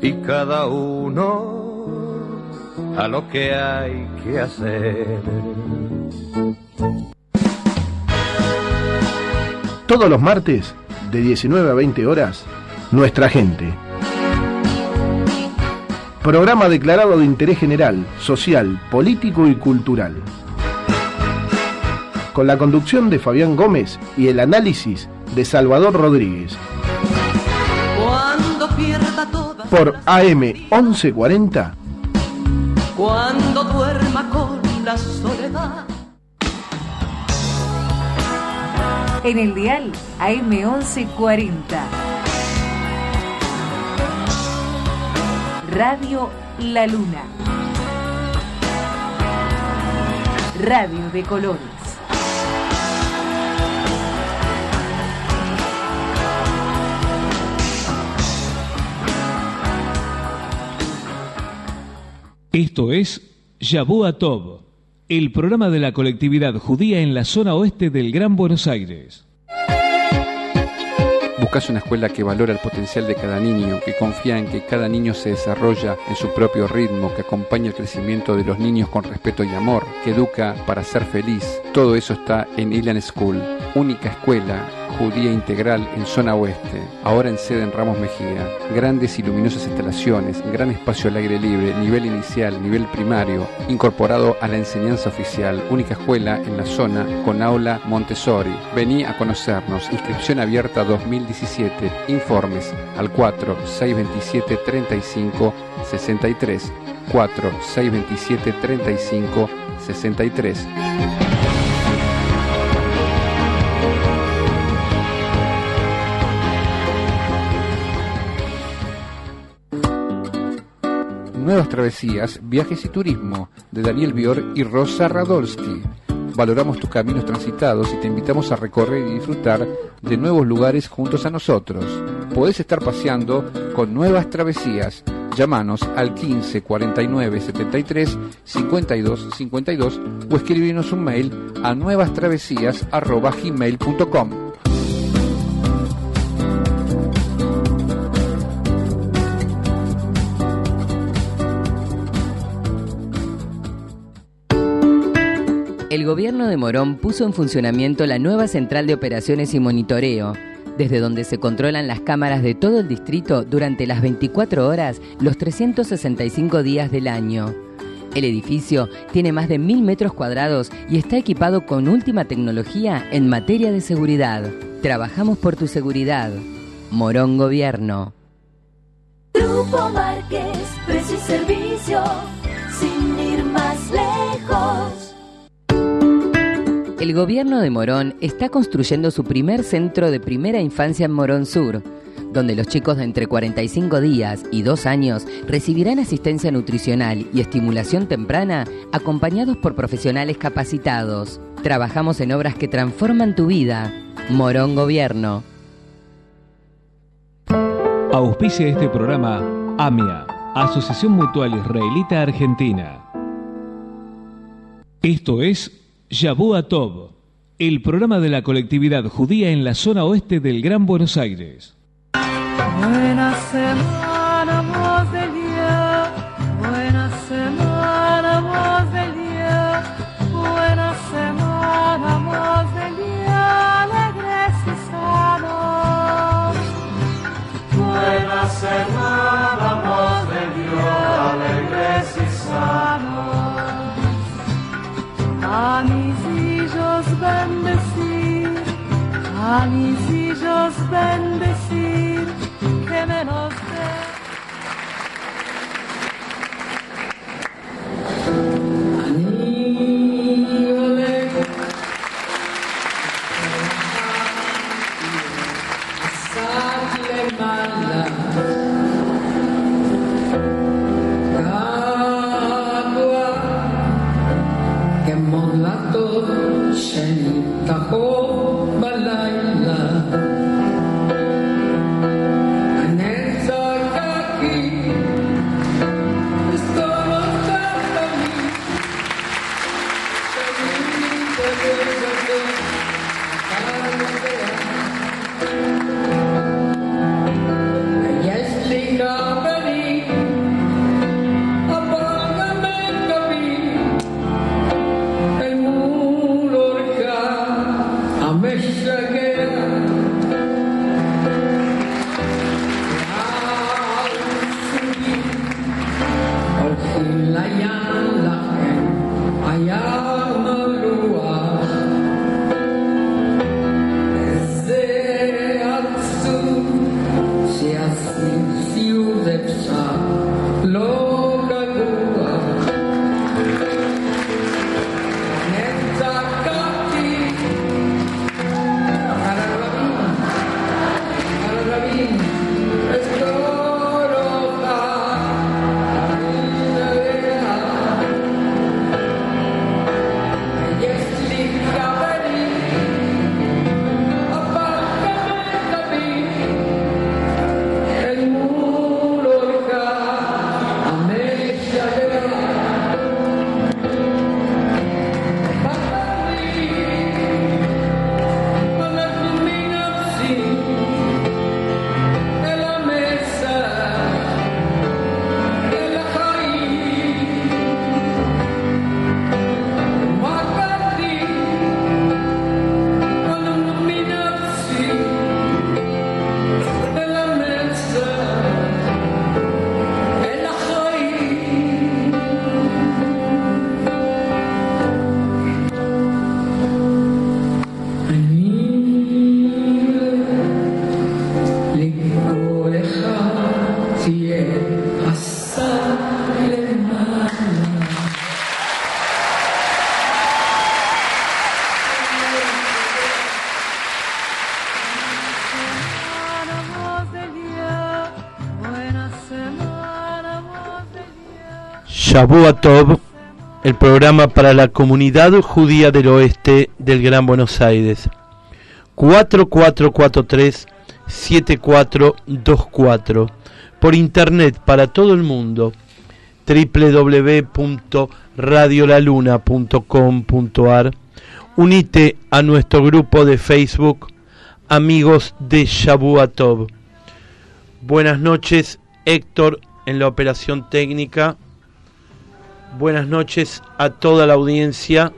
y cada uno a lo que hay que hacer. Todos los martes, de 19 a 20 horas, Nuestra Gente. Programa declarado de interés general, social, político y cultural. Con la conducción de Fabián Gómez y el análisis de Salvador Rodríguez. Por AM 1140. Cuando duerma con la soledad. En el dial AM1140. Radio La Luna. Radio de colores. Esto es Yaboa Tov, el programa de la colectividad judía en la zona oeste del Gran Buenos Aires. Buscas una escuela que valora el potencial de cada niño, que confía en que cada niño se desarrolla en su propio ritmo, que acompaña el crecimiento de los niños con respeto y amor, que educa para ser feliz. Todo eso está en Ilan School, única escuela judía integral en zona oeste, ahora en sede en Ramos Mejía. Grandes y luminosas instalaciones, gran espacio al aire libre, nivel inicial, nivel primario, incorporado a la enseñanza oficial, única escuela en la zona con aula Montessori. Vení a conocernos, inscripción abierta 2017, informes al 4 627 35 63 4 627 35 63 Nuevas Travesías, Viajes y Turismo, de Daniel Bior y Rosa Radolski. Valoramos tus caminos transitados y te invitamos a recorrer y disfrutar de nuevos lugares juntos a nosotros. Podés estar paseando con Nuevas Travesías. Llámanos al 15 49 73 52 52 o escribirnos un mail a nuevastravesías.gmail.com. El gobierno de Morón puso en funcionamiento la nueva central de operaciones y monitoreo, desde donde se controlan las cámaras de todo el distrito durante las 24 horas, los 365 días del año. El edificio tiene más de mil metros cuadrados y está equipado con última tecnología en materia de seguridad. Trabajamos por tu seguridad. Morón Gobierno. Grupo Márquez, precio y servicio, El gobierno de Morón está construyendo su primer centro de primera infancia en Morón Sur, donde los chicos de entre 45 días y 2 años recibirán asistencia nutricional y estimulación temprana acompañados por profesionales capacitados. Trabajamos en obras que transforman tu vida. Morón Gobierno. Auspicia este programa AMIA, Asociación Mutual Israelita Argentina. Esto es Yaboa Tov, el programa de la colectividad judía en la zona oeste del Gran Buenos Aires. Buena Shabuatov, el programa para la comunidad judía del oeste del Gran Buenos Aires. 4443-7424. Por internet para todo el mundo. www.radiolaluna.com.ar. Unite a nuestro grupo de Facebook Amigos de Shabuatov. Buenas noches, Héctor, en la operación técnica Buenas noches a toda la audiencia.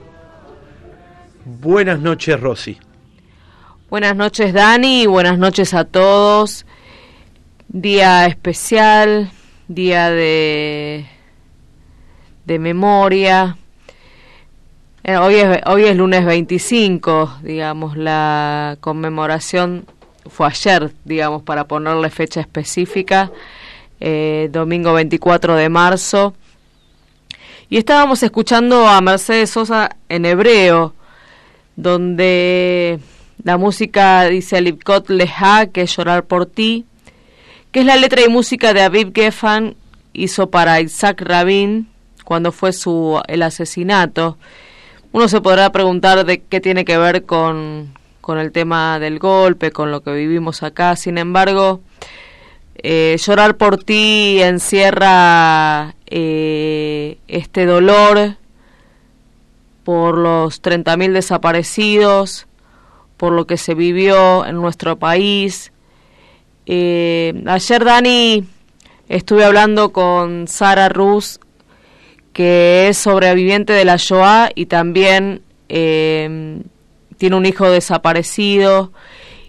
Buenas noches, Rosy. Buenas noches, Dani. Buenas noches a todos. Día especial, día de, de memoria. Eh, hoy, es, hoy es lunes 25, digamos, la conmemoración fue ayer, digamos, para ponerle fecha específica, eh, domingo 24 de marzo y estábamos escuchando a Mercedes Sosa en hebreo, donde la música dice Alipkot Leha, que es llorar por ti, que es la letra y música de Aviv Geffen, hizo para Isaac Rabin cuando fue su el asesinato. Uno se podrá preguntar de qué tiene que ver con, con el tema del golpe, con lo que vivimos acá. Sin embargo, eh, llorar por ti encierra eh, este dolor por los 30.000 desaparecidos, por lo que se vivió en nuestro país. Eh, ayer, Dani, estuve hablando con Sara Ruz, que es sobreviviente de la Shoah y también tiene un hijo desaparecido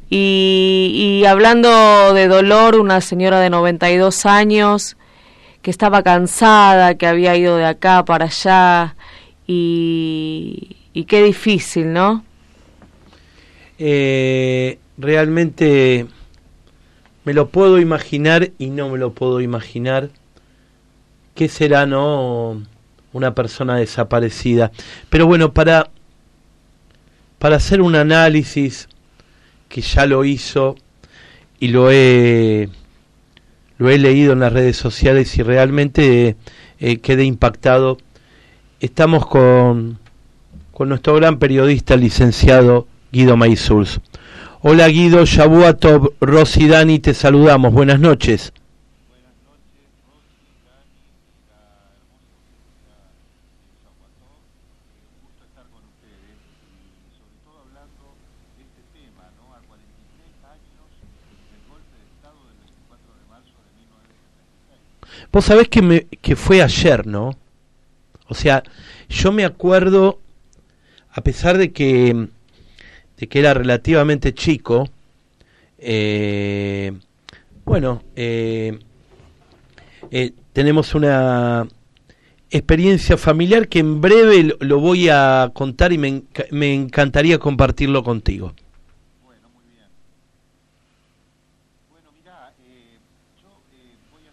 y, hablando de dolor, una señora de 92 años que estaba cansada, que había ido de acá para allá y, qué difícil, ¿no? Eh, realmente me lo puedo imaginar y no me lo puedo imaginar. ¿Qué será, no? Una persona desaparecida. Pero bueno, para, para hacer un análisis que ya lo hizo y lo he lo he leído en las redes sociales y realmente eh, quedé impactado. Estamos con, con nuestro gran periodista, licenciado Guido Maizurs. Hola Guido, Shabuatov, Rosy Dani, te saludamos. Buenas noches. Vos sabés que, me, que fue ayer, ¿no? O sea, yo me acuerdo, a pesar de que, de que era relativamente chico, eh, bueno, eh, eh, tenemos una experiencia familiar que en breve lo, voy a contar y me, me encantaría compartirlo contigo. Bueno, muy bien. Bueno, mira, yo voy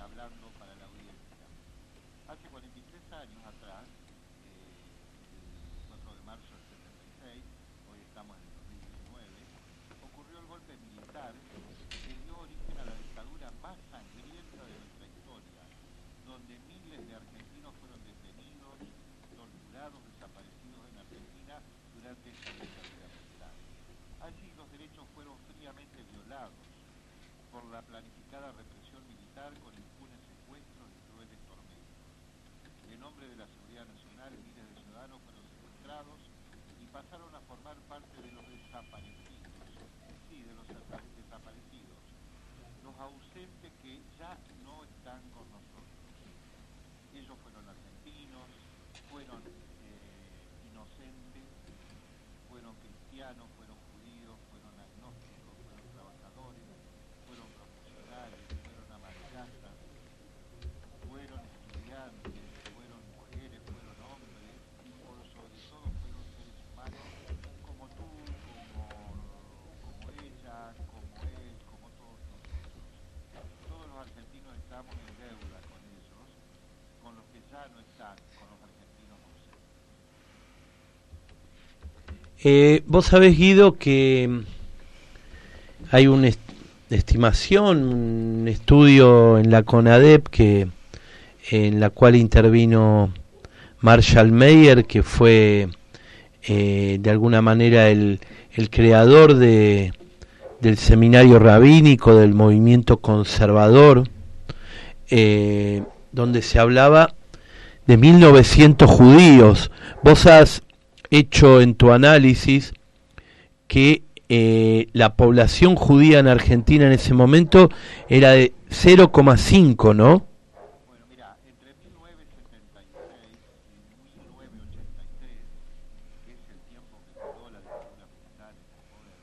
hablando para la audiencia. Hace 43 años atrás, eh, el 4 de marzo del 76, hoy estamos en el 2019, ocurrió el golpe militar que dio origen a la dictadura más sangrienta de nuestra historia, donde miles de argentinos fueron detenidos, torturados, desaparecidos en Argentina durante esa dictadura militar. Allí los derechos fueron fríamente violados por la planificada represión militar con impunes secuestros y crueles tormentos. En nombre de la seguridad nacional, miles de ciudadanos fueron secuestrados y pasaron a formar parte de los desaparecidos, sí, de los desaparecidos, los ausentes que ya no están con nosotros. Ellos fueron argentinos, fueron eh, inocentes, fueron cristianos, fueron judíos, fueron agnósticos, fueron trabajadores, fueron profesionales, fueron amargastas, fueron estudiantes, fueron mujeres, fueron hombres y por sobre todo fueron seres humanos como tú, como, como ella, como él, como todos nosotros. Todos los argentinos con los que ya no están, con los argentinos. Eh, Vos sabés, Guido, que hay una est- estimación, un estudio en la CONADEP que en la cual intervino Marshall Mayer, que fue eh, de alguna manera el, el creador de, del seminario rabínico, del movimiento conservador, eh, donde se hablaba de 1900 judíos. Vos has hecho en tu análisis que eh, la población judía en Argentina en ese momento era de 0,5, ¿no? Bueno, mira, entre 1976 y 1983, que es el tiempo que duró la dictadura militar en el poder,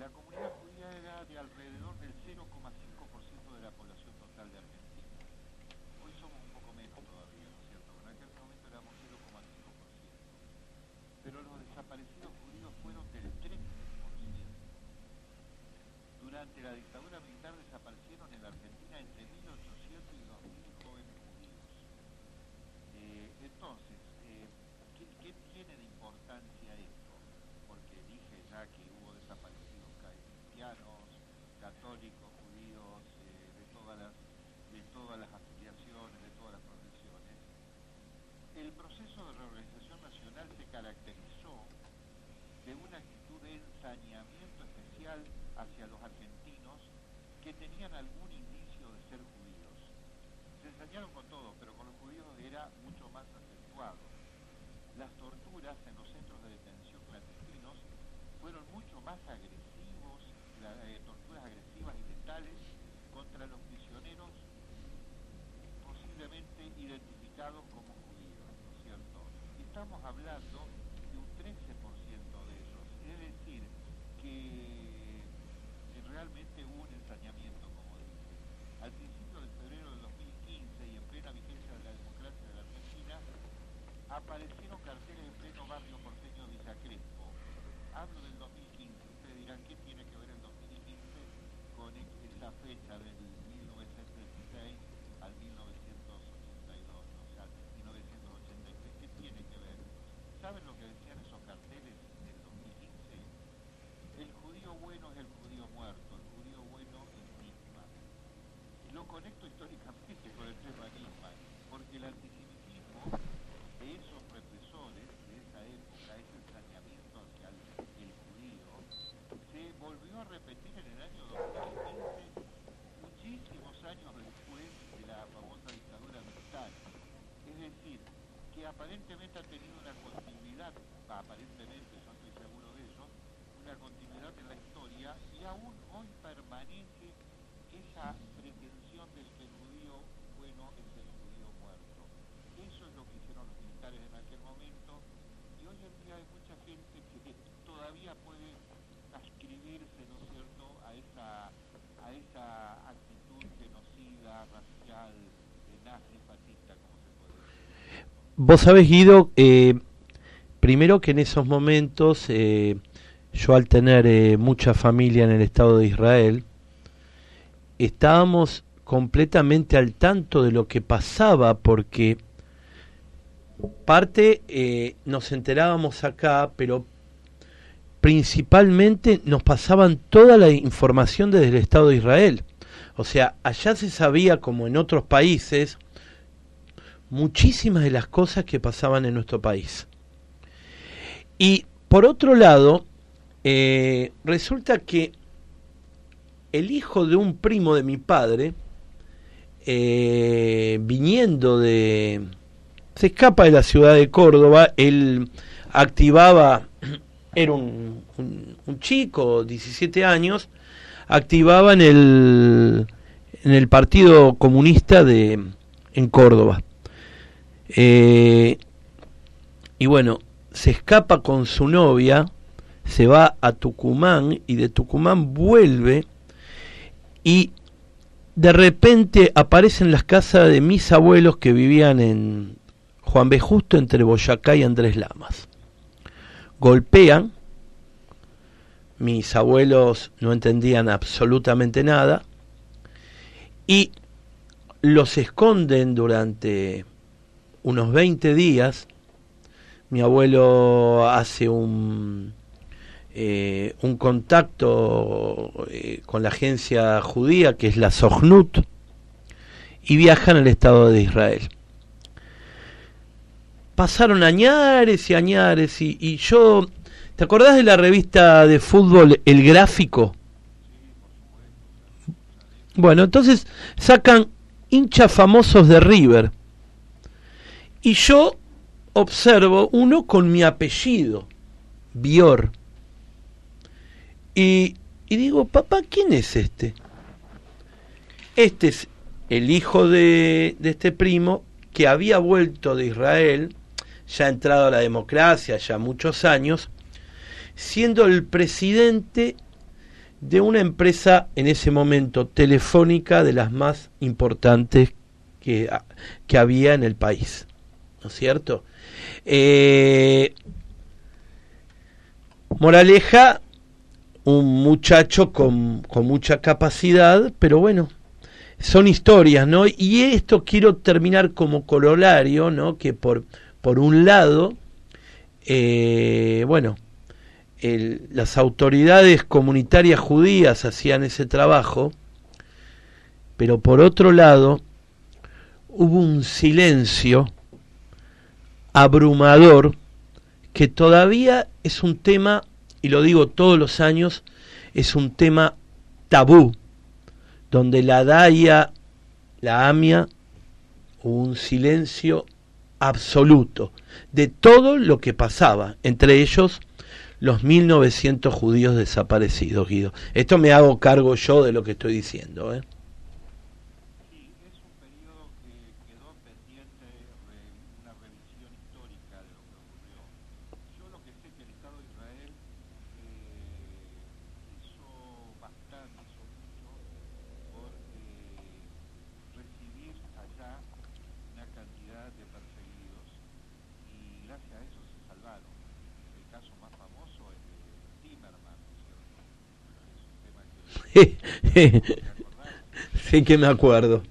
la comunidad judía era de alrededor del 0,5% de la población total de Argentina. Hoy somos un poco menos todavía, ¿no es cierto? Pero en aquel momento éramos 0,5%. Pero los desaparecidos judíos fueron del 3%. Durante la dictadura militar desaparecieron en la Argentina entre 1.800 y 2.000 jóvenes judíos. Eh, entonces, eh, ¿qué, qué tiene de importancia esto? Porque dije ya que hubo desaparecidos ca- cristianos, católicos, judíos, eh, de, todas las, de todas las afiliaciones, de todas las profesiones. El proceso de reorganización nacional se caracterizó de una actitud de ensañamiento especial hacia los argentinos que tenían algún indicio de ser judíos. Se ensañaron con todo, pero con los judíos era mucho más acentuado. Las torturas en los centros de detención clandestinos fueron mucho más agresivos, eh, torturas agresivas y letales contra los prisioneros posiblemente identificados como judíos, ¿no es cierto? Estamos hablando de un 13% de ellos, es decir, que que realmente un ensañamiento, como dije. Al principio de febrero del 2015 y en plena vigencia de la democracia de la Argentina, aparecieron carteles en pleno barrio porteño Villa Crespo. Hablo del 2015, ustedes dirán, ¿qué tiene que ver el 2015 con e- esa fecha del 1936 al 1982, o sea, 1983? ¿Qué tiene que ver? ¿Saben lo que decían esos carteles del 2015? El judío bueno es el judío muerto, el judío bueno es Nisman. Y lo conecto históricamente con el tema Nisman, porque el antisemitismo de esos represores de esa época, ese ensañamiento hacia el, el judío, se volvió a repetir en el año 2015, muchísimos años después de la famosa dictadura militar. Es decir, que aparentemente ha tenido una continuidad, aparentemente, yo estoy seguro de eso, una continuidad en la historia y aún hoy permanece esa pretensión del que el judío bueno es el judío muerto. Eso es lo que hicieron los militares en aquel momento y hoy en día hay mucha gente que todavía puede ascribirse, ¿no es cierto?, a esa, a esa actitud genocida, racial, eh, nazi, fascista, como se puede decir. Vos sabés, Guido, eh, primero que en esos momentos, eh, yo al tener eh, mucha familia en el Estado de Israel, estábamos completamente al tanto de lo que pasaba porque parte eh, nos enterábamos acá, pero principalmente nos pasaban toda la información desde el Estado de Israel. O sea, allá se sabía, como en otros países, muchísimas de las cosas que pasaban en nuestro país. Y por otro lado, eh, resulta que el hijo de un primo de mi padre, eh, viniendo de... se escapa de la ciudad de Córdoba, él activaba, era un, un, chico, 17 años, activaba en el, en el Partido Comunista de, en Córdoba. Eh, y bueno, se escapa con su novia, se va a Tucumán y de Tucumán vuelve y de repente aparecen las casas de mis abuelos que vivían en Juan B. Justo entre Boyacá y Andrés Lamas. Golpean, mis abuelos no entendían absolutamente nada y los esconden durante unos 20 días. Mi abuelo hace un, eh, un contacto eh, con la agencia judía que es la Sohnut y viajan al Estado de Israel. Pasaron añares y añares y, y yo, ¿te acordás de la revista de fútbol El Gráfico? Bueno, entonces sacan hinchas famosos de River y yo observo uno con mi apellido, Bior. Y, digo, papá, ¿quién es este? Este es el hijo de, este primo que había vuelto de Israel, ya entrado a la democracia, ya muchos años, siendo el presidente de una empresa en ese momento telefónica de las más importantes que había en el país. ¿No es cierto? Eh, moraleja, un muchacho con, con mucha capacidad, pero bueno, son historias, ¿no? Y esto quiero terminar como corolario, ¿no? Que por, por un lado, eh, bueno, las autoridades comunitarias judías hacían ese trabajo, pero por otro lado, hubo un silencio abrumador que todavía es un tema y lo digo todos los años, es un tema tabú, donde la Daya, la Amia, un silencio absoluto de todo lo que pasaba, entre ellos los 1900 judíos desaparecidos, Guido. Esto me hago cargo yo de lo que estoy diciendo. ¿eh? sí que me acuerdo.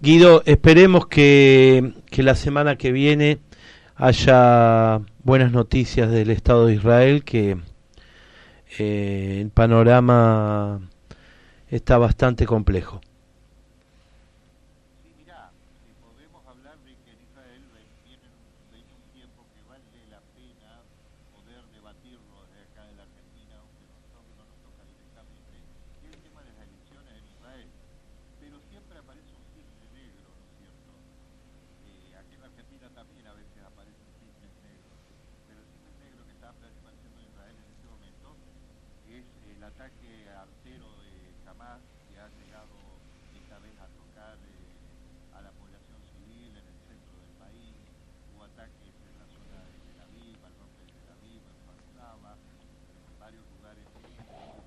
Guido, esperemos que, que la semana que viene haya buenas noticias del Estado de Israel, que eh, el panorama está bastante complejo. Sí, mirá, si podemos hablar de que en Israel ven- viene un, viene un tiempo que vale la pena poder debatirlo desde acá de la Argentina, aunque nosotros no nos toca directamente, que es el tema de las elecciones en Israel. Pero siempre aparece un cisne negro, ¿no es cierto? Eh, aquí en la Argentina también a veces aparecen cisnes negros, pero el cisne negro que está apareciendo en Israel en este momento es el ataque artero de Hamas que ha llegado esta vez a tocar eh, a la población civil en el centro del país, hubo ataques en la zona de Tel Aviv, al norte de Tel Aviv, en Farsaba, en varios lugares muy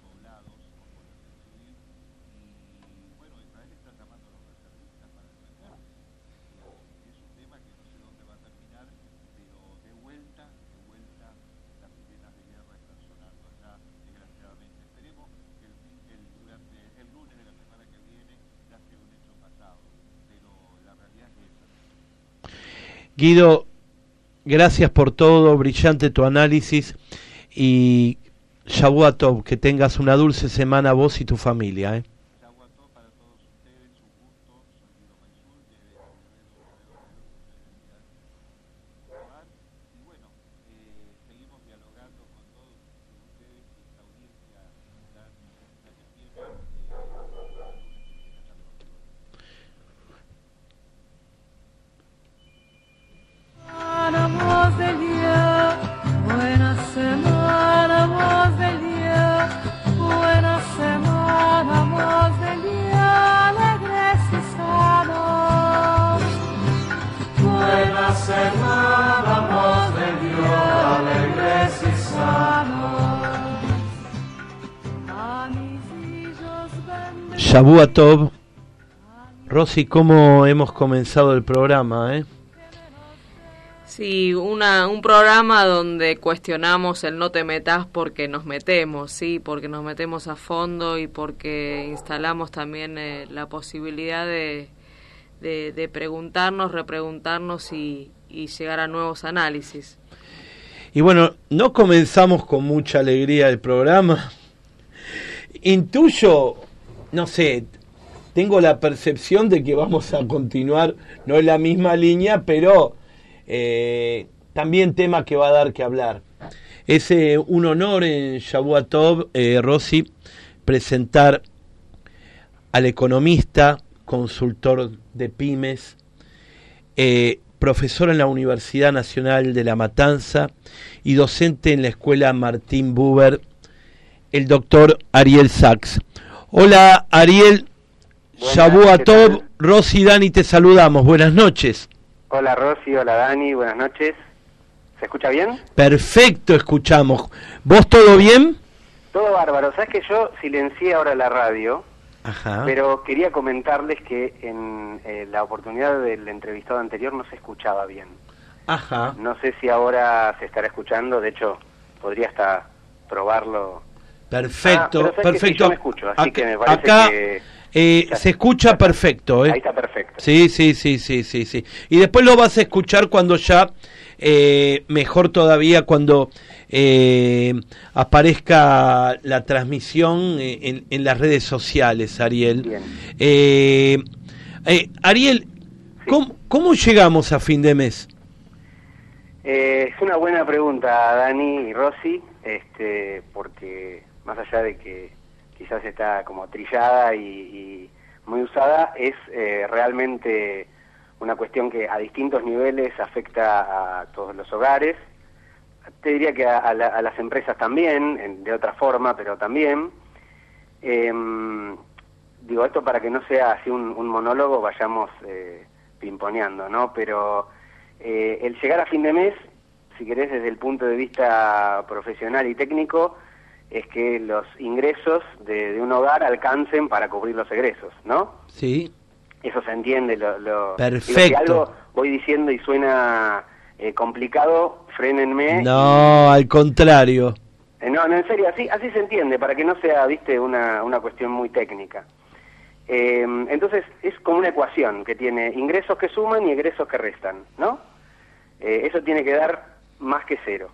poblados con población civil y bueno, Israel está llamando a los reservistas para defenderse. Es un tema que no sé dónde va a terminar, pero de vuelta, de vuelta, las sirenas de guerra están sonando allá, desgraciadamente. Esperemos que el, fin- el- durante el lunes de la semana que viene ya sea un hecho pasado, pero la realidad es esa. Guido, gracias por todo, brillante tu análisis y Shabuatov, que tengas una dulce semana vos y tu familia. ¿eh? Shabuatov, Rosy, ¿cómo hemos comenzado el programa? Eh? Sí, una, un programa donde cuestionamos el no te metas porque nos metemos, sí, porque nos metemos a fondo y porque instalamos también eh, la posibilidad de, de, de preguntarnos, repreguntarnos y, y llegar a nuevos análisis. Y bueno, no comenzamos con mucha alegría el programa. Intuyo, no sé, tengo la percepción de que vamos a continuar, no en la misma línea, pero eh, también tema que va a dar que hablar. Es eh, un honor en Shabuatov, eh, Rossi, presentar al economista, consultor de pymes, eh, profesor en la Universidad Nacional de La Matanza y docente en la Escuela Martín Buber, el doctor Ariel Sachs. Hola Ariel, Shabuatov, Rosy y Dani, te saludamos. Buenas noches. Hola Rosy, hola Dani, buenas noches. ¿Se escucha bien? Perfecto, escuchamos. ¿Vos todo bien? Todo bárbaro. Sabes que yo silencié ahora la radio, Ajá. pero quería comentarles que en eh, la oportunidad del entrevistado anterior no se escuchaba bien. Ajá. No sé si ahora se estará escuchando, de hecho podría hasta probarlo. Perfecto, Ah, perfecto. yo me escucho, así Acá, que me parece acá, que eh, se escucha perfecto. ¿eh? ahí está perfecto. Sí, sí, sí, sí, sí, sí. Y después lo vas a escuchar cuando ya, eh, mejor todavía, cuando eh, aparezca la transmisión eh, en, en las redes sociales, Ariel. Eh, eh, Ariel, ¿cómo, ¿cómo llegamos a fin de mes? Eh, es una buena pregunta, Dani y Rosy, este, porque más allá de que quizás está como trillada y, muy usada, es eh, realmente una cuestión que a distintos niveles afecta a todos los hogares. Te diría que a, la- a las empresas también, en- de otra forma, pero también. Em, digo, esto para que no sea así un, un monólogo, vayamos eh, pimponeando, ¿no? Pero eh, el llegar a fin de mes, si querés, desde el punto de vista profesional y técnico, es que los ingresos de, de un hogar alcancen para cubrir los egresos, ¿no? Sí. Eso se entiende. Lo, lo- digo, si Perfecto. algo voy diciendo y suena eh, complicado, frénenme. No, al contrario. Eh, No, no, en serio, así, así se entiende, para que no sea, viste, una, una cuestión muy técnica. Eh, entonces es como una ecuación que tiene ingresos que suman y egresos que restan, ¿no? Eh, eso tiene que dar más que cero.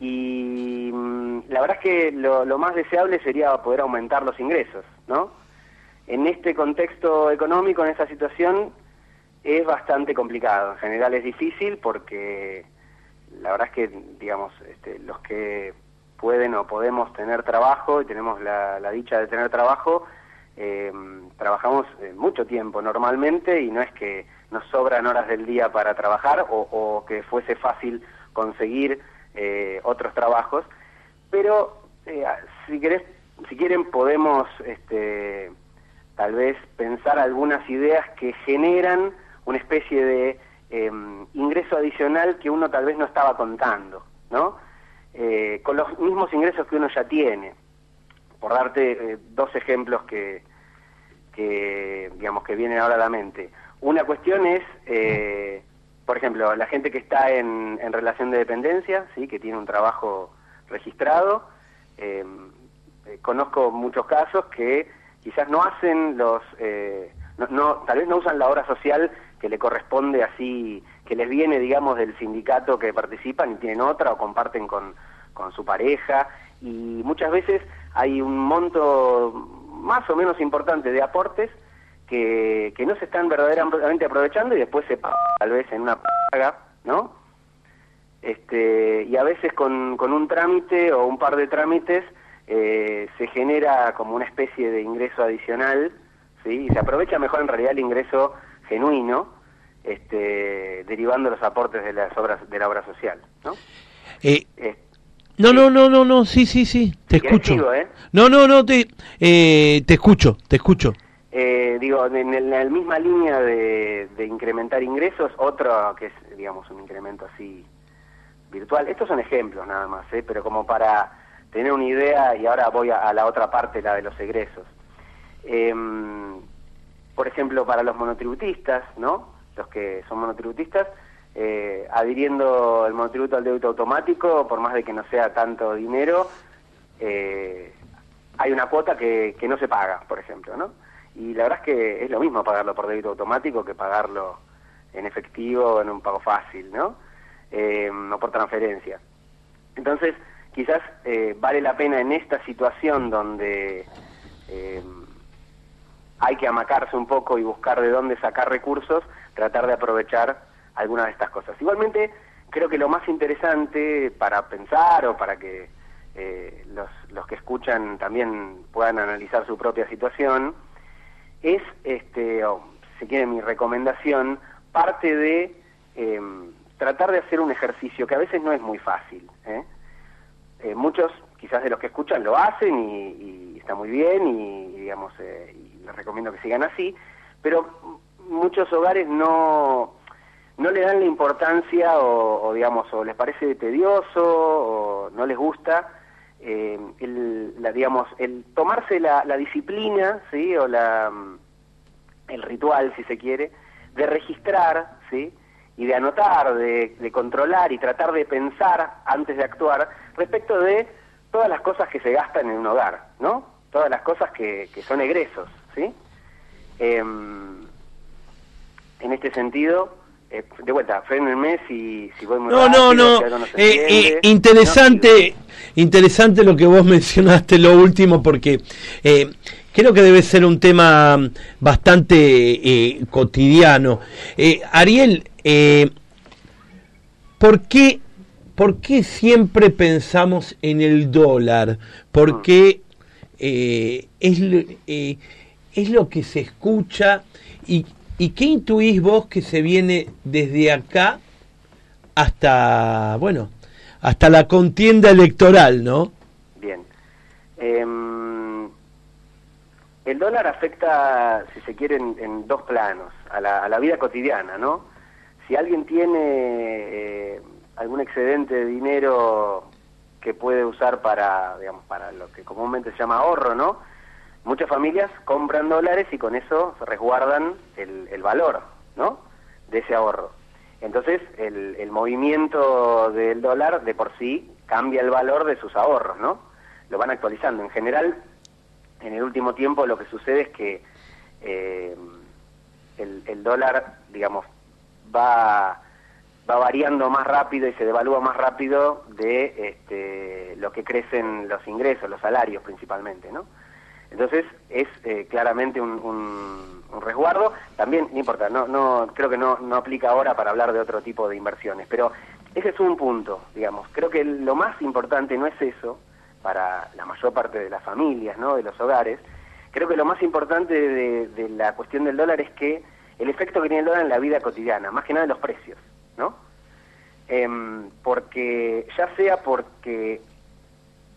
Y mm, la verdad es que lo, más deseable sería poder aumentar los ingresos, ¿no? En este contexto económico, en esta situación, es bastante complicado. En general es difícil porque la verdad es que, digamos, este, los que pueden o podemos tener trabajo y tenemos la, dicha de tener trabajo, eh, trabajamos eh, mucho tiempo normalmente y no es que nos sobran horas del día para trabajar o que fuese fácil conseguir eh, otros trabajos, pero eh, si querés, si quieren podemos este, tal vez pensar algunas ideas que generan una especie de eh, ingreso adicional que uno tal vez no estaba contando, ¿no? Eh, con los mismos ingresos que uno ya tiene. Por darte eh, dos ejemplos que, que, digamos, que vienen ahora a la mente. Una cuestión es, por ejemplo, la gente que está en, en relación de dependencia, ¿sí? que tiene un trabajo registrado. Eh, eh, conozco muchos casos que quizás no hacen los, eh, no, no, tal vez no usan la hora social que le corresponde así, que les viene, digamos, del sindicato que participan y tienen otra o comparten con, con su pareja. Y muchas veces hay un monto más o menos importante de aportes que, que no se están verdaderamente aprovechando y después se paga tal vez en una paga, ¿no? Este, y a veces con, con un trámite o un par de trámites eh, se genera como una especie de ingreso adicional, ¿sí? Y se aprovecha mejor en realidad el ingreso genuino, este, derivando los aportes de las obras de la obra social, ¿no? Eh, no, no, no, no, no, sí, sí, sí, te escucho. sigo, ¿eh? No, no, no, te, eh, te escucho, te escucho. Eh, digo, en, el- la misma línea de, de incrementar ingresos, otro que es, digamos, un incremento así virtual. Estos son ejemplos nada más, ¿eh? pero como para tener una idea, y ahora voy a, la otra parte, la de los egresos. Em, por ejemplo, para los monotributistas, ¿no? Los que son monotributistas, eh, adhiriendo el monotributo al débito automático, por más de que no sea tanto dinero, eh, hay una cuota que, que no se paga, por ejemplo, ¿no? Y la verdad es que es lo mismo pagarlo por débito automático que pagarlo en efectivo en un pago fácil, ¿no? Eh, o por transferencia. Entonces, quizás eh, vale la pena en esta situación donde eh, hay que amacarse un poco y buscar de dónde sacar recursos, tratar de aprovechar algunas de estas cosas. Igualmente, creo que lo más interesante para pensar o para que eh, los, los que escuchan también puedan analizar su propia situación, es, este, si quieren mi recomendación, parte de eh, tratar de hacer un ejercicio que a veces no es muy fácil. ¿eh? Eh, muchos quizás de los que escuchan lo hacen y, y está muy bien y, y, digamos eh, y les recomiendo que sigan así, pero muchos hogares no no le dan la importancia o, o, digamos o les parece tedioso o no les gusta eh, el la, digamos el tomarse la, la disciplina sí o la mm, el ritual si se quiere de registrar sí y de anotar, de, de, controlar y tratar de pensar antes de actuar respecto de todas las cosas que se gastan en un hogar, ¿no? Todas las cosas que, que son egresos, ¿sí? Eh, en este sentido, eh, de vuelta, frénenme si, si voy muy No, rápido, no, no. si algo no se Eh, eh, entiende. interesante, interesante lo que vos mencionaste, lo último, porque eh, creo que debe ser un tema bastante eh, cotidiano. Eh, Ariel, eh, ¿por qué, ¿por qué siempre pensamos en el dólar? Porque eh, es, eh, es lo que se escucha y, y qué intuís vos que se viene desde acá hasta, bueno, hasta la contienda electoral, ¿no? Bien. Em, el dólar afecta, si se quiere, en, en dos planos, a la, a la vida cotidiana, ¿no? Si alguien tiene eh, algún excedente de dinero que puede usar para, digamos, para lo que comúnmente se llama ahorro, ¿no? Muchas familias compran dólares y con eso resguardan el, el valor, ¿no? De ese ahorro. Entonces, el, el movimiento del dólar de por sí cambia el valor de sus ahorros, ¿no? Lo van actualizando. En general, en el último tiempo lo que sucede es que eh, el, el dólar, digamos, va va variando más rápido y se devalúa más rápido de este, lo que crecen los ingresos, los salarios principalmente, ¿no? Entonces es eh, claramente un, un- resguardo. También, no importa, no, no, creo que no, no aplica ahora para hablar de otro tipo de inversiones, pero ese es un punto, digamos. Creo que lo más importante no es eso para la mayor parte de las familias, ¿no? De los hogares. Creo que lo más importante de, de la cuestión del dólar es que el efecto que tiene el dólar en la vida cotidiana, más que nada en los precios, ¿no? Em, porque ya sea porque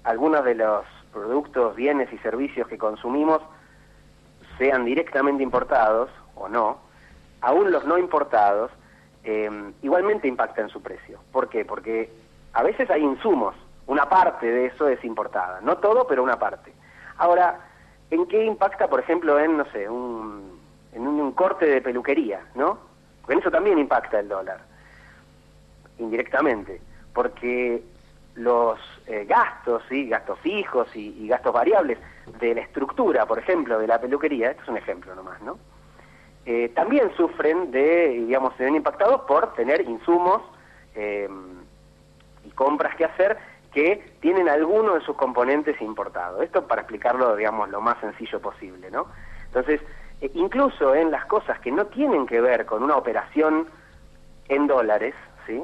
algunos de los productos, bienes y servicios que consumimos sean directamente importados o no, aún los no importados em, igualmente impactan su precio. ¿Por qué? Porque a veces hay insumos, una parte de eso es importada, no todo, pero una parte. Ahora, ¿en qué impacta, por ejemplo, en, no sé, un, en un, corte de peluquería, ¿no? En eso también impacta el dólar indirectamente, porque los eh, gastos, ¿sí? gastos fijos y, gastos variables de la estructura, por ejemplo, de la peluquería, esto es un ejemplo nomás, ¿no? Eh, también sufren de, digamos, se ven impactados por tener insumos eh, y compras que hacer que tienen alguno de sus componentes importados. Esto para explicarlo, digamos, lo más sencillo posible, ¿no? Entonces, eh, incluso en las cosas que no tienen que ver con una operación en dólares, ¿sí?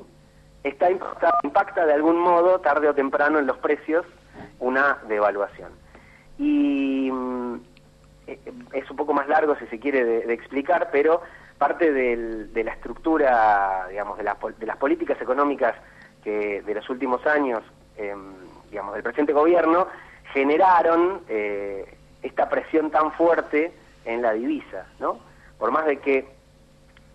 Está impacta, de algún modo, tarde o temprano, en los precios una devaluación. Y mm, eh, es un poco más largo, si se quiere, de, explicar, pero parte de la estructura, digamos, de, la de las políticas económicas que de los últimos años, em, digamos, del presente gobierno, generaron eh, esta presión tan fuerte en la divisa, ¿no? Por más de que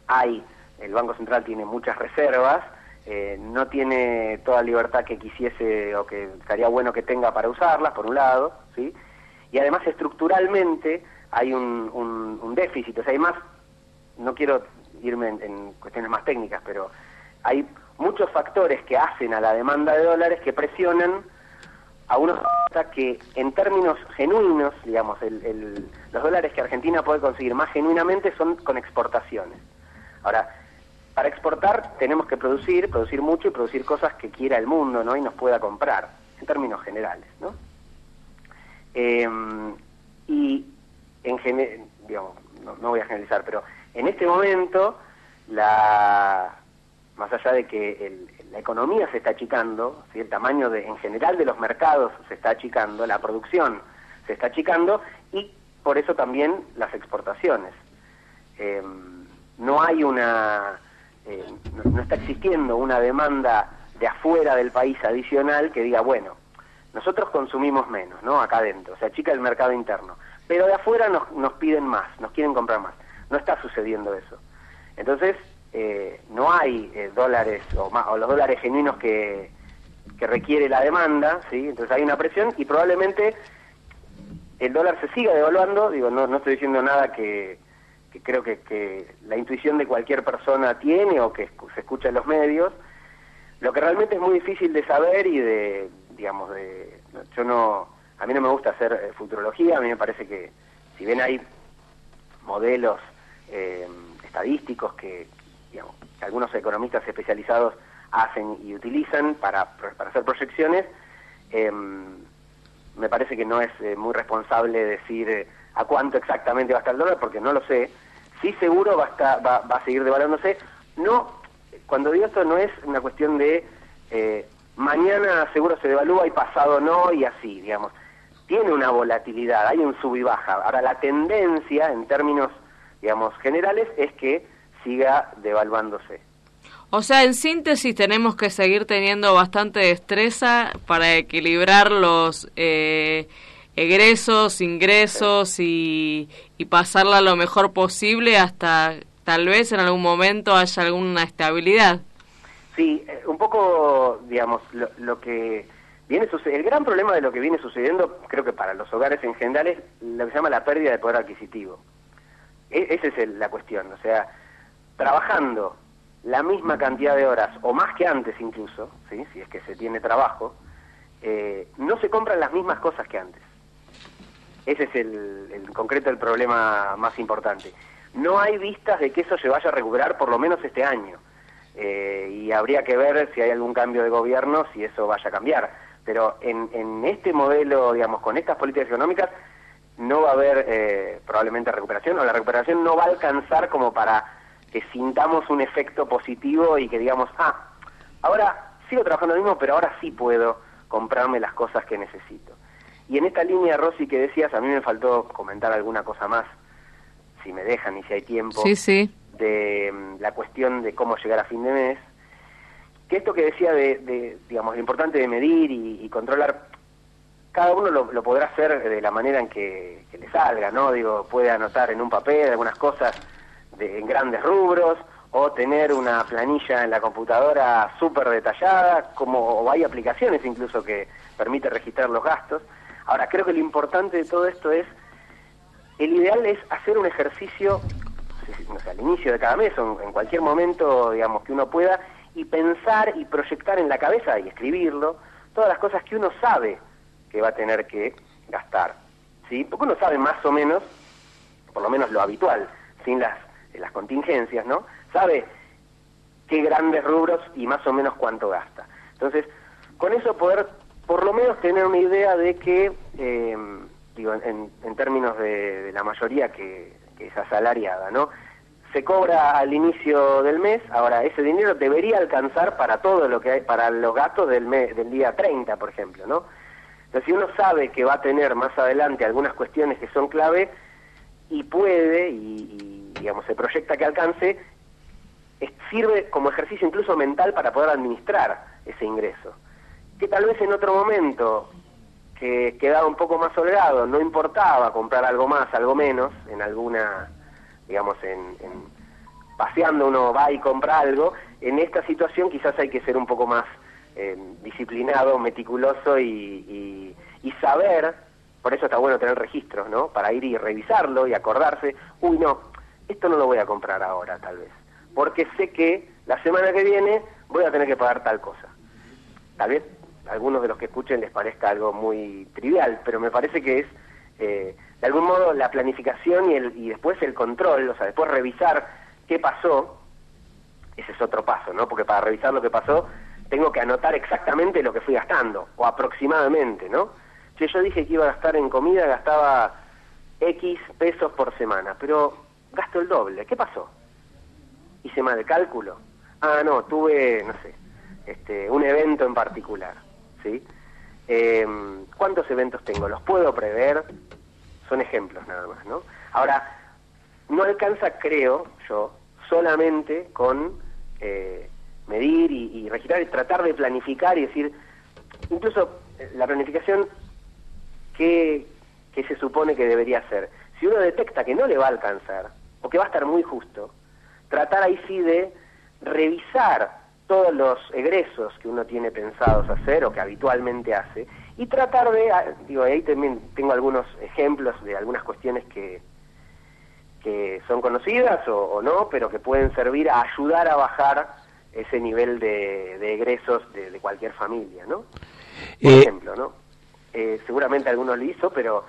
hay, el Banco Central tiene muchas reservas, eh, no tiene toda libertad que quisiese o que estaría bueno que tenga para usarlas, por un lado, ¿sí? Y además estructuralmente hay un, un- déficit, o sea, hay más, no quiero irme en, en cuestiones más técnicas, pero hay muchos factores que hacen a la demanda de dólares que presionan a unos que en términos genuinos, digamos, el- el- los dólares que Argentina puede conseguir más genuinamente son con exportaciones. Ahora, para exportar tenemos que producir, producir mucho y producir cosas que quiera el mundo, ¿no? Y nos pueda comprar, en términos generales, ¿no? Eh, y en gene- digamos, no, voy a generalizar, pero en este momento, la, más allá de que la economía se está achicando, ¿sí? el tamaño de, en general de los mercados se está achicando, la producción se está achicando y por eso también las exportaciones. Eh, no hay una, eh, no, está existiendo una demanda de afuera del país adicional que diga, bueno, nosotros consumimos menos, ¿no? Acá adentro, se achica el mercado interno, pero de afuera nos, nos piden más, nos quieren comprar más. No está sucediendo eso. Entonces, eh, no hay eh, dólares o, ma- o los dólares genuinos que, que requiere la demanda, ¿sí? Entonces hay una presión y probablemente el dólar se siga devaluando, digo, no, no estoy diciendo nada que, que creo que, que la intuición de cualquier persona tiene o que se escucha en los medios, lo que realmente es muy difícil de saber y de, digamos, de, yo no, a mí no me gusta hacer eh, futurología, a mí me parece que si bien hay modelos eh, estadísticos que, digamos, que algunos economistas especializados hacen y utilizan para, para hacer proyecciones, em, me parece que no es eh, muy responsable decir eh, a cuánto exactamente va a estar el dólar, porque no lo sé. Sí seguro va a, estar- va, a seguir devaluándose. No, cuando digo esto no es una cuestión de eh, mañana seguro se devalúa y pasado no y así, digamos. Tiene una volatilidad, hay un sub y baja. Ahora la tendencia en términos, digamos, generales es que siga devaluándose. O sea, en síntesis tenemos que seguir teniendo bastante destreza para equilibrar los eh, egresos, ingresos y, y pasarla lo mejor posible hasta tal vez en algún momento haya alguna estabilidad. Sí, eh, un poco, digamos, lo, que viene el gran problema de lo que viene sucediendo, creo que para los hogares en general, es lo que se llama la pérdida de poder adquisitivo. E- esa es el- la cuestión, o sea, trabajando la misma cantidad de horas, o más que antes incluso, ¿sí? si es que se tiene trabajo, eh, no se compran las mismas cosas que antes. Ese es el, en concreto el problema más importante. No hay vistas de que eso se vaya a recuperar por lo menos este año. Eh, y habría que ver si hay algún cambio de gobierno, si eso vaya a cambiar. Pero en, este modelo, digamos, con estas políticas económicas, no va a haber eh, probablemente recuperación, o la recuperación no va a alcanzar como para que sintamos un efecto positivo y que digamos, ah, ahora sigo trabajando lo mismo, pero ahora sí puedo comprarme las cosas que necesito. Y en esta línea, Rosy, que decías, a mí me faltó comentar alguna cosa más, si me dejan y si hay tiempo, Sí, sí. de mm, la cuestión de cómo llegar a fin de mes, que esto que decía de, de, digamos, lo importante de medir y, y controlar, cada uno lo, lo podrá hacer de la manera en que, que le salga, ¿no? Digo, puede anotar en un papel algunas cosas de, en grandes rubros, o tener una planilla en la computadora súper detallada, como o hay aplicaciones incluso que permite registrar los gastos. Ahora, creo que lo importante de todo esto es, el ideal es hacer un ejercicio, no sé, al inicio de cada mes o en, cualquier momento, digamos, que uno pueda, y pensar y proyectar en la cabeza y escribirlo todas las cosas que uno sabe que va a tener que gastar, ¿sí? Porque uno sabe más o menos, por lo menos lo habitual, sin las, las contingencias, ¿no? Sabe qué grandes rubros y más o menos cuánto gasta. Entonces, con eso poder por lo menos tener una idea de que, eh, digo, en, en términos de, la mayoría que, es asalariada, ¿no? Se cobra al inicio del mes, ahora ese dinero debería alcanzar para todo lo que hay, para los gastos del, mes, del día 30, por ejemplo, ¿no? Entonces, si uno sabe que va a tener más adelante algunas cuestiones que son clave y puede, y, digamos, se proyecta que alcance, sirve como ejercicio incluso mental para poder administrar ese ingreso. Que tal vez en otro momento, que quedaba un poco más holgado, no importaba comprar algo más, algo menos, en alguna, digamos, en, en- paseando uno va y compra algo, en esta situación quizás hay que ser un poco más eh, disciplinado, meticuloso y, y- y saber, por eso está bueno tener registros, ¿no? Para ir y revisarlo y acordarse, uy, no, esto no lo voy a comprar ahora, tal vez, porque sé que la semana que viene voy a tener que pagar tal cosa. Tal vez algunos de los que escuchen les parezca algo muy trivial, pero me parece que es, eh, de algún modo, la planificación y, el, y después el control, o sea, después revisar qué pasó, ese es otro paso, ¿no? Porque para revisar lo que pasó, tengo que anotar exactamente lo que fui gastando, o aproximadamente, ¿no? Si yo dije que iba a gastar en comida, gastaba X pesos por semana, pero gasto el doble, ¿qué pasó? Hice mal el cálculo. Ah, no, tuve, no sé, este, un evento en particular, ¿sí? Eh, ¿Cuántos eventos tengo? ¿Los puedo prever? Son ejemplos nada más, ¿no? Ahora, no alcanza, creo yo, solamente con eh, medir y, registrar y tratar de planificar y decir, incluso eh, la planificación, ¿qué, qué se supone que debería hacer? Si uno detecta que no le va a alcanzar, o que va a estar muy justo, tratar ahí sí de revisar todos los egresos que uno tiene pensados hacer o que habitualmente hace y tratar de, ah, digo, ahí también tengo algunos ejemplos de algunas cuestiones que, que son conocidas o, o no, pero que pueden servir a ayudar a bajar ese nivel de, de egresos de, de cualquier familia, ¿no? Por Eh, ejemplo, ¿no? Eh, seguramente algunos lo hizo, pero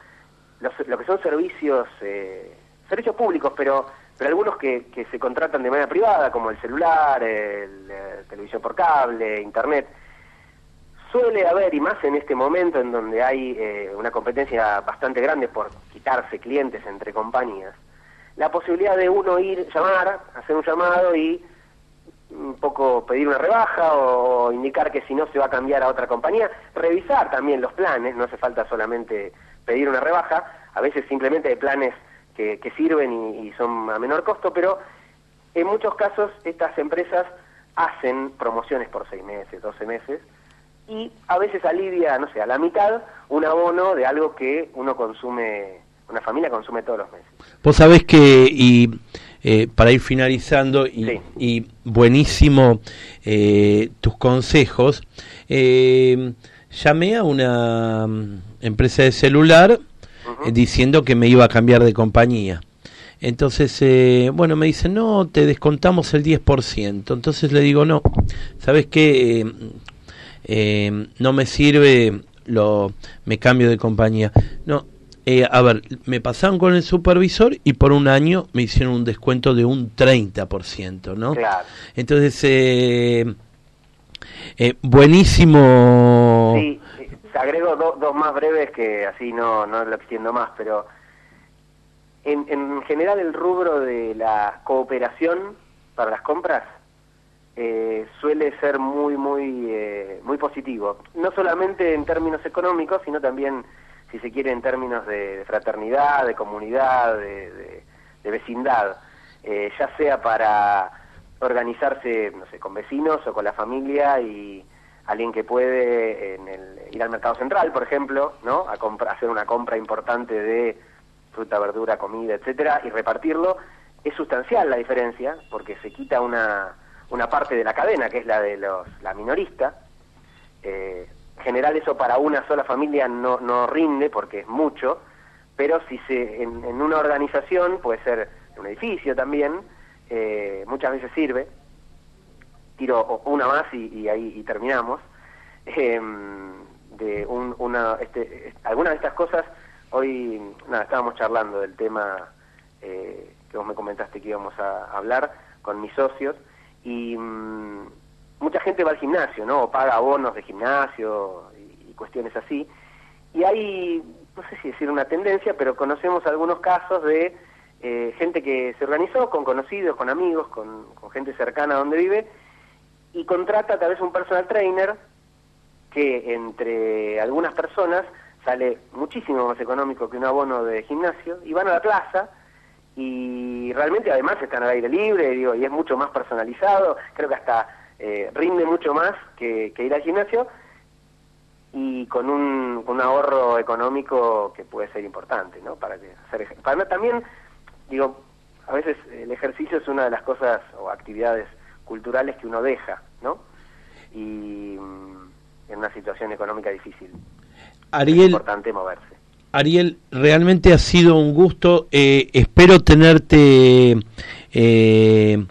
los- lo que son servicios, eh, servicios públicos, pero pero algunos que, que se contratan de manera privada, como el celular, el, eh, televisión por cable, internet, suele haber, y más en este momento en donde hay eh, una competencia bastante grande por quitarse clientes entre compañías, la posibilidad de uno ir, llamar, hacer un llamado y un poco pedir una rebaja o indicar que si no se va a cambiar a otra compañía, revisar también los planes, no hace falta solamente pedir una rebaja, a veces simplemente hay planes que, que sirven y, y son a menor costo, pero en muchos casos estas empresas hacen promociones por seis meses, 12 meses, y a veces alivia, no sé, a la mitad un abono de algo que uno consume, una familia consume todos los meses. Vos sabés que, y eh, para ir finalizando, y, y buenísimo eh, tus consejos, eh, llamé a una mm, empresa de celular eh, diciendo que me iba a cambiar de compañía. Entonces, eh, bueno, me dicen, no, te descontamos el 10%. Entonces le digo, no, ¿sabes qué? Eh, eh, no me sirve, lo, me cambio de compañía. No, eh, a ver, me pasaron con el supervisor y por un año me hicieron un descuento de un 30%, ¿no? Claro. Entonces, eh, buenísimo. Sí, te agrego do- dos más breves que así no, no lo extiendo más, pero en, en general el rubro de la cooperación para las compras eh, suele ser muy, muy, eh, muy positivo. No solamente en términos económicos, sino también, si se quiere, en términos de, de fraternidad, de comunidad, de, de- de vecindad. Eh, ya sea para organizarse, no sé, con vecinos o con la familia y alguien que puede en el, ir al mercado central, por ejemplo, ¿no? A compra- hacer una compra importante de fruta, verdura, comida, etcétera, y repartirlo, es sustancial la diferencia, porque se quita una, una parte de la cadena, que es la de los, la minorista. Eh, en general eso para una sola familia no, no rinde, porque es mucho, pero si se en, en una organización, puede ser en un edificio también, eh, muchas veces sirve. Tiro una más y, ahí y terminamos. Em, de un, una, este, est- algunas de estas cosas, hoy nada, estábamos charlando del tema eh, que vos me comentaste que íbamos a hablar con mis socios y mm, mucha gente va al gimnasio, ¿no? O paga abonos de gimnasio y, cuestiones así. Y hay, no sé si decir una tendencia, pero conocemos algunos casos de eh, gente que se organizó con conocidos, con amigos, con gente cercana a donde vive y contrata tal vez un personal trainer que entre algunas personas sale muchísimo más económico que un abono de gimnasio y van a la plaza y realmente además están al aire libre digo, y es mucho más personalizado, creo que hasta eh, rinde mucho más que, que ir al gimnasio y con un, ahorro económico que puede ser importante, ¿no? Para que hacer para también digo, a veces el ejercicio es una de las cosas o actividades culturales que uno deja, ¿no? Y mm, en una situación económica difícil. Es Ariel, importante moverse. Ariel, realmente ha sido un gusto. eh, espero tenerte eh,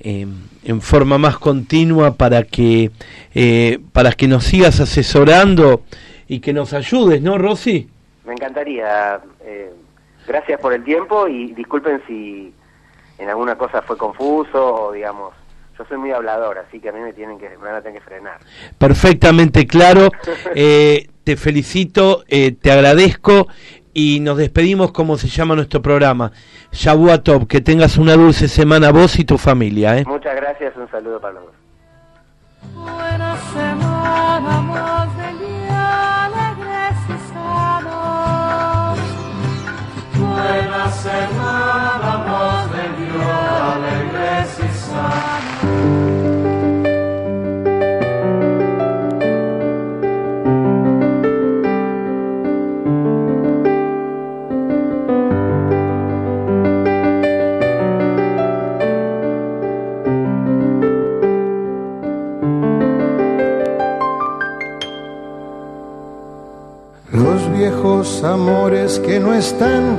eh, en forma más continua para que eh, para que nos sigas asesorando y que nos ayudes, ¿no, Rosy? Me encantaría. eh, gracias por el tiempo y disculpen si en alguna cosa fue confuso o digamos. Yo soy muy hablador, así que a mí me tienen que me van a tener que frenar. Perfectamente claro. Eh, te felicito, eh, te agradezco y nos despedimos como se llama nuestro programa. Shabua Top, que tengas una dulce semana vos y tu familia. ¿eh? Muchas gracias, un saludo para los dos. Buena semana, del día, alegres y sanos. Buena semana, amores que no están,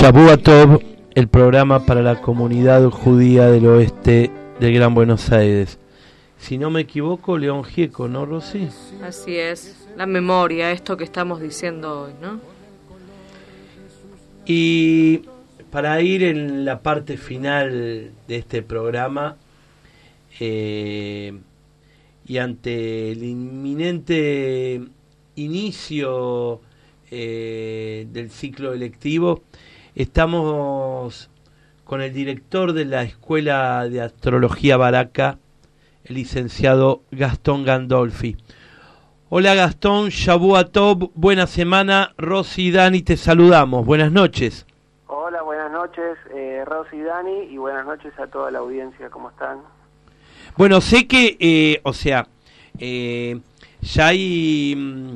Shabua Tov, el programa para la comunidad judía del oeste del Gran Buenos Aires. Si no me equivoco, León Gieco, ¿no, Rosy? Así es, la memoria, esto que estamos diciendo hoy, ¿no? Y para ir en la parte final de este programa, eh, y ante el inminente inicio eh, del ciclo electivo. Estamos con el director de la Escuela de Astrología Baraca, el licenciado Gastón Gandolfi. Hola Gastón, Shabu Top, buena semana. Rosy y Dani, te saludamos. Buenas noches. Hola, buenas noches, eh, Rosy y Dani, y buenas noches a toda la audiencia. ¿Cómo están? Bueno, sé que, eh, o sea, eh, ya hay mm,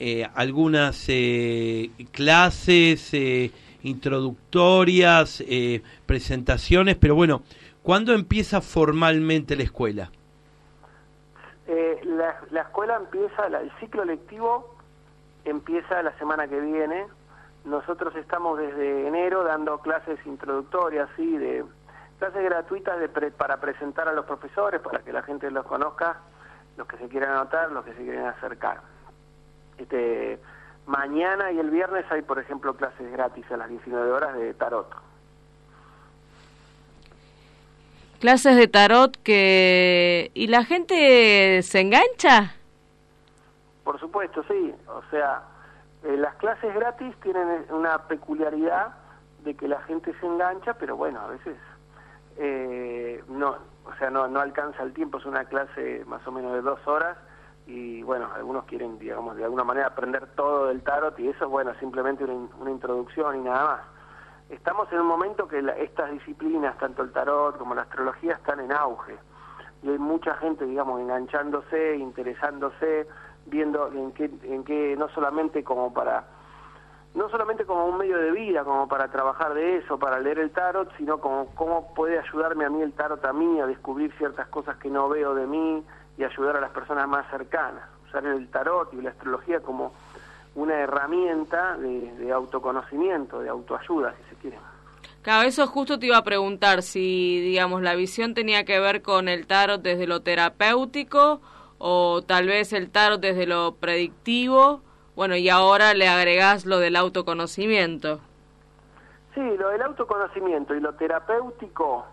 eh, algunas eh, clases eh, introductorias, eh, presentaciones, pero bueno, ¿cuándo empieza formalmente la escuela? Eh, la, la escuela empieza, la- el ciclo lectivo empieza la semana que viene. Nosotros estamos desde enero dando clases introductorias, sí, de clases gratuitas de pre- para presentar a los profesores, para que la gente los conozca, los que se quieran anotar, los que se quieren acercar. Este, mañana y el viernes hay, por ejemplo, clases gratis a las 19 horas de tarot. Clases de tarot que... ¿Y la gente se engancha? Por supuesto, sí. O sea, eh, las clases gratis tienen eh, una peculiaridad de que la gente se engancha, pero bueno, a veces eh, no, o sea, no, no alcanza el tiempo. Es una clase más o menos de dos horas y bueno, algunos quieren, digamos, de alguna manera aprender todo del tarot y eso, bueno, simplemente una, una introducción y nada más. Estamos en un momento que la- estas disciplinas, tanto el tarot como la astrología, están en auge y hay mucha gente, digamos, enganchándose, interesándose, viendo en qué, en no solamente como para, no solamente como un medio de vida, como para trabajar de eso, para leer el tarot, sino como cómo puede ayudarme a mí el tarot a mí a descubrir ciertas cosas que no veo de mí y ayudar a las personas más cercanas. Usar el tarot y la astrología como una herramienta de, de autoconocimiento, de autoayuda, si se quiere. Claro, eso justo te iba a preguntar si, digamos, la visión tenía que ver con el tarot desde lo terapéutico o tal vez el tarot desde lo predictivo. Bueno, y ahora le agregás lo del autoconocimiento. Sí, lo del autoconocimiento y lo terapéutico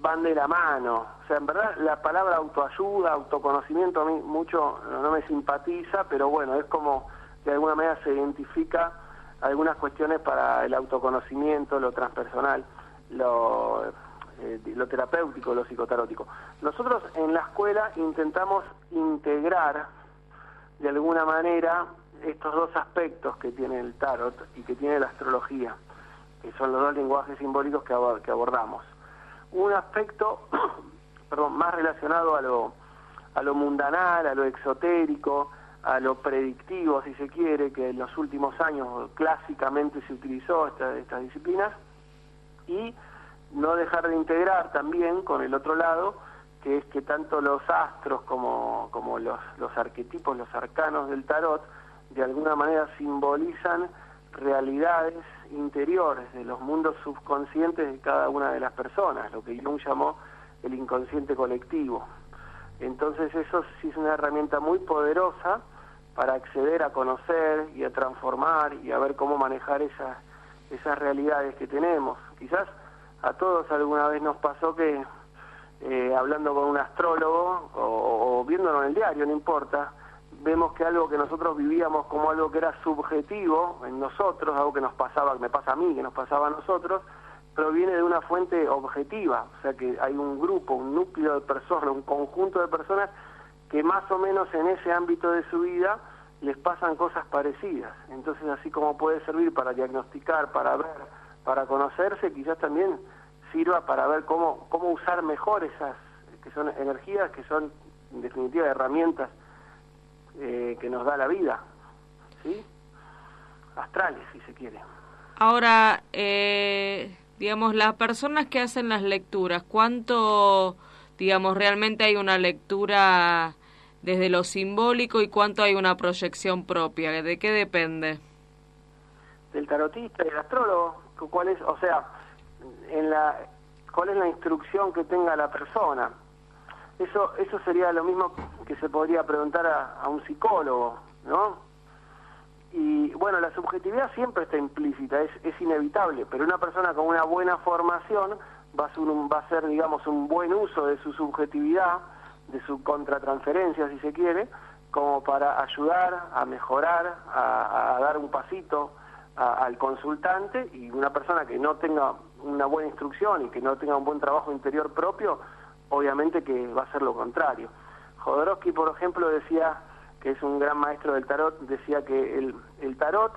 van de la mano. O sea, en verdad la palabra autoayuda, autoconocimiento a mí mucho no me simpatiza, pero bueno, es como de alguna manera se identifica algunas cuestiones para el autoconocimiento, lo transpersonal, lo, eh, lo terapéutico, lo psicotarótico. Nosotros en la escuela intentamos integrar de alguna manera estos dos aspectos que tiene el tarot y que tiene la astrología, que son los dos lenguajes simbólicos que abordamos. Un aspecto perdón, más relacionado a lo, a lo mundanal, a lo exotérico, a lo predictivo, si se quiere, que en los últimos años clásicamente se utilizó esta- estas disciplinas, y no dejar de integrar también con el otro lado, que es que tanto los astros como, como los, los arquetipos, los arcanos del tarot, de alguna manera simbolizan realidades interiores de los mundos subconscientes de cada una de las personas, lo que Jung llamó el inconsciente colectivo. Entonces eso sí es una herramienta muy poderosa para acceder a conocer y a transformar y a ver cómo manejar esas, esas realidades que tenemos. Quizás a todos alguna vez nos pasó que eh, hablando con un astrólogo o, o viéndolo en el diario, no importa, vemos que algo que nosotros vivíamos como algo que era subjetivo en nosotros, algo que nos pasaba, que me pasa a mí, que nos pasaba a nosotros, proviene de una fuente objetiva, o sea que hay un grupo, un núcleo de personas, un conjunto de personas que más o menos en ese ámbito de su vida les pasan cosas parecidas. Entonces, así como puede servir para diagnosticar, para ver, para conocerse, quizás también sirva para ver cómo, cómo usar mejor esas, que son energías, que son en definitiva herramientas eh, que nos da la vida, ¿sí? Astrales, si se quiere. Ahora, eh, digamos, las personas que hacen las lecturas, ¿cuánto, digamos, realmente hay una lectura desde lo simbólico y cuánto hay una proyección propia? ¿De qué depende? del tarotista y del astrólogo, cu- cuál es, o sea, en la cuál es la instrucción que tenga la persona. Eso eso sería lo mismo que se podría preguntar a, un psicólogo, ¿no? Y bueno, la subjetividad siempre está implícita, es, es inevitable, pero una persona con una buena formación va a, ser un, va a hacer, digamos, un buen uso de su subjetividad, de su contratransferencia, si se quiere, como para ayudar a mejorar, a, a dar un pasito a- al consultante y una persona que no tenga una buena instrucción y que no tenga un buen trabajo interior propio, obviamente que va a ser lo contrario. Jodorowsky, por ejemplo, decía, que es un gran maestro del tarot, decía que el, el tarot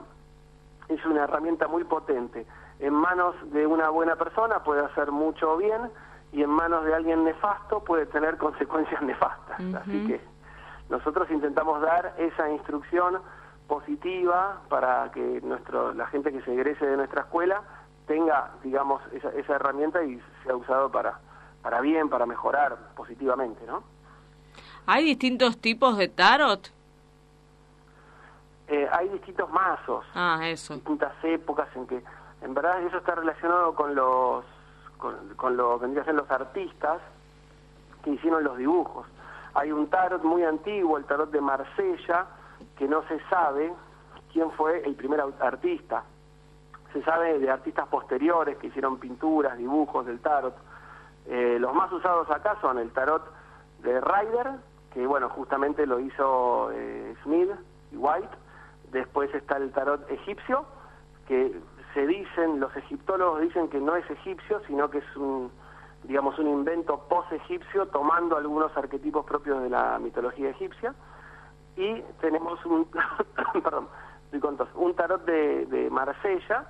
es una herramienta muy potente. En manos de una buena persona puede hacer mucho bien y en manos de alguien nefasto puede tener consecuencias nefastas. Así que nosotros intentamos dar esa instrucción positiva para que nuestro, la gente que se egrese de nuestra escuela tenga, digamos, esa, esa herramienta y sea usado para, para bien, para mejorar positivamente, ¿no? ¿Hay distintos tipos de tarot? Eh, hay distintos mazos, Ah, eso. distintas épocas en que, en verdad, eso está relacionado con los, con, con lo que vendrían a ser los artistas que hicieron los dibujos. Hay un tarot muy antiguo, el tarot de Marsella, que no se sabe quién fue el primer artista. Se sabe de artistas posteriores que hicieron pinturas, dibujos del tarot. Eh, los más usados acá son el tarot de Ryder, que bueno, justamente lo hizo eh, Smith y White. Después está el tarot egipcio, que se dicen, los egiptólogos dicen que no es egipcio, sino que es un, digamos, un invento post-egipcio tomando algunos arquetipos propios de la mitología egipcia. Y tenemos un, perdón, un tarot de, de Marsella,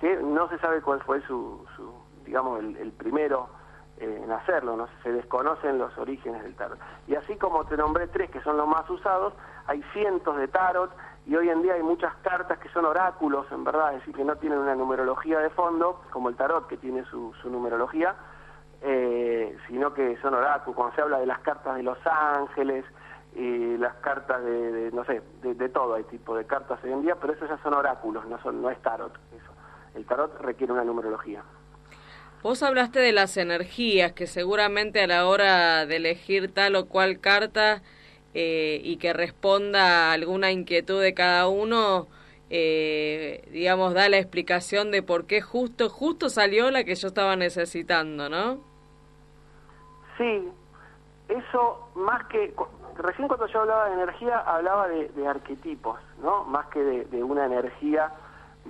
que no se sabe cuál fue su, su digamos, el, el primero en hacerlo, no se desconocen los orígenes del tarot. Y así como te nombré tres que son los más usados, hay cientos de tarot y hoy en día hay muchas cartas que son oráculos, en verdad, es decir, que no tienen una numerología de fondo, como el tarot que tiene su, su numerología, eh, sino que son oráculos. Cuando se habla de las cartas de los ángeles, y las cartas de, no sé, de, de todo, hay tipo de cartas hoy en día, pero eso ya son oráculos, no, son, no es tarot. Eso. El tarot requiere una numerología. Vos hablaste de las energías, que seguramente a la hora de elegir tal o cual carta eh, y que responda a alguna inquietud de cada uno, eh, digamos, da la explicación de por qué justo, justo salió la que yo estaba necesitando, ¿no? Sí, eso más que... Recién cuando yo hablaba de energía, hablaba de, arquetipos, ¿no? Más que de una energía,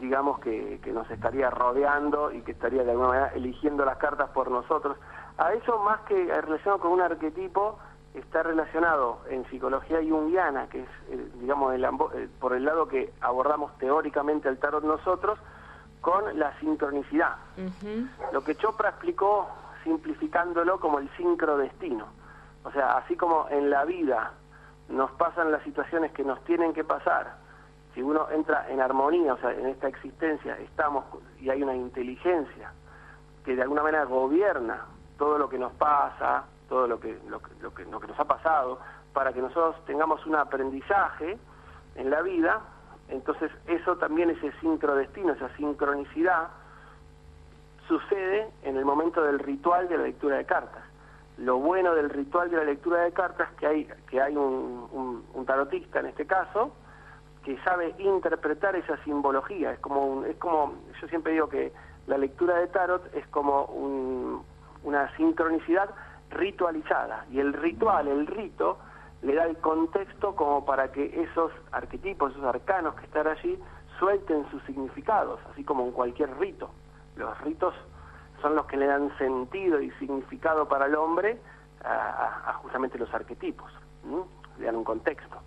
digamos, que, que nos estaría rodeando y que estaría de alguna manera eligiendo las cartas por nosotros. A eso, más que relacionado con un arquetipo, está relacionado en psicología junguiana, que es, eh, digamos, el eh, por el lado que abordamos teóricamente el tarot nosotros, con la sincronicidad. Lo que Chopra explicó simplificándolo como el sincrodestino. O sea, así como en la vida nos pasan las situaciones que nos tienen que pasar, si uno entra en armonía, o sea, en esta existencia estamos y hay una inteligencia que de alguna manera gobierna todo lo que nos pasa, todo lo que, lo lo que, lo que nos ha pasado, para que nosotros tengamos un aprendizaje en la vida, entonces eso también, ese sincrodestino, esa sincronicidad, sucede en el momento del ritual de la lectura de cartas. Lo bueno del ritual de la lectura de cartas es que hay, que hay un- un tarotista en este caso sabe interpretar esa simbología. Es como, un- es como yo siempre digo que la lectura de tarot es como un- una sincronicidad ritualizada y el ritual, el rito, le da el contexto como para que esos arquetipos, esos arcanos que están allí, suelten sus significados, así como en cualquier rito. Los ritos son los que le dan sentido y significado para el hombre a, justamente los arquetipos, le dan un contexto.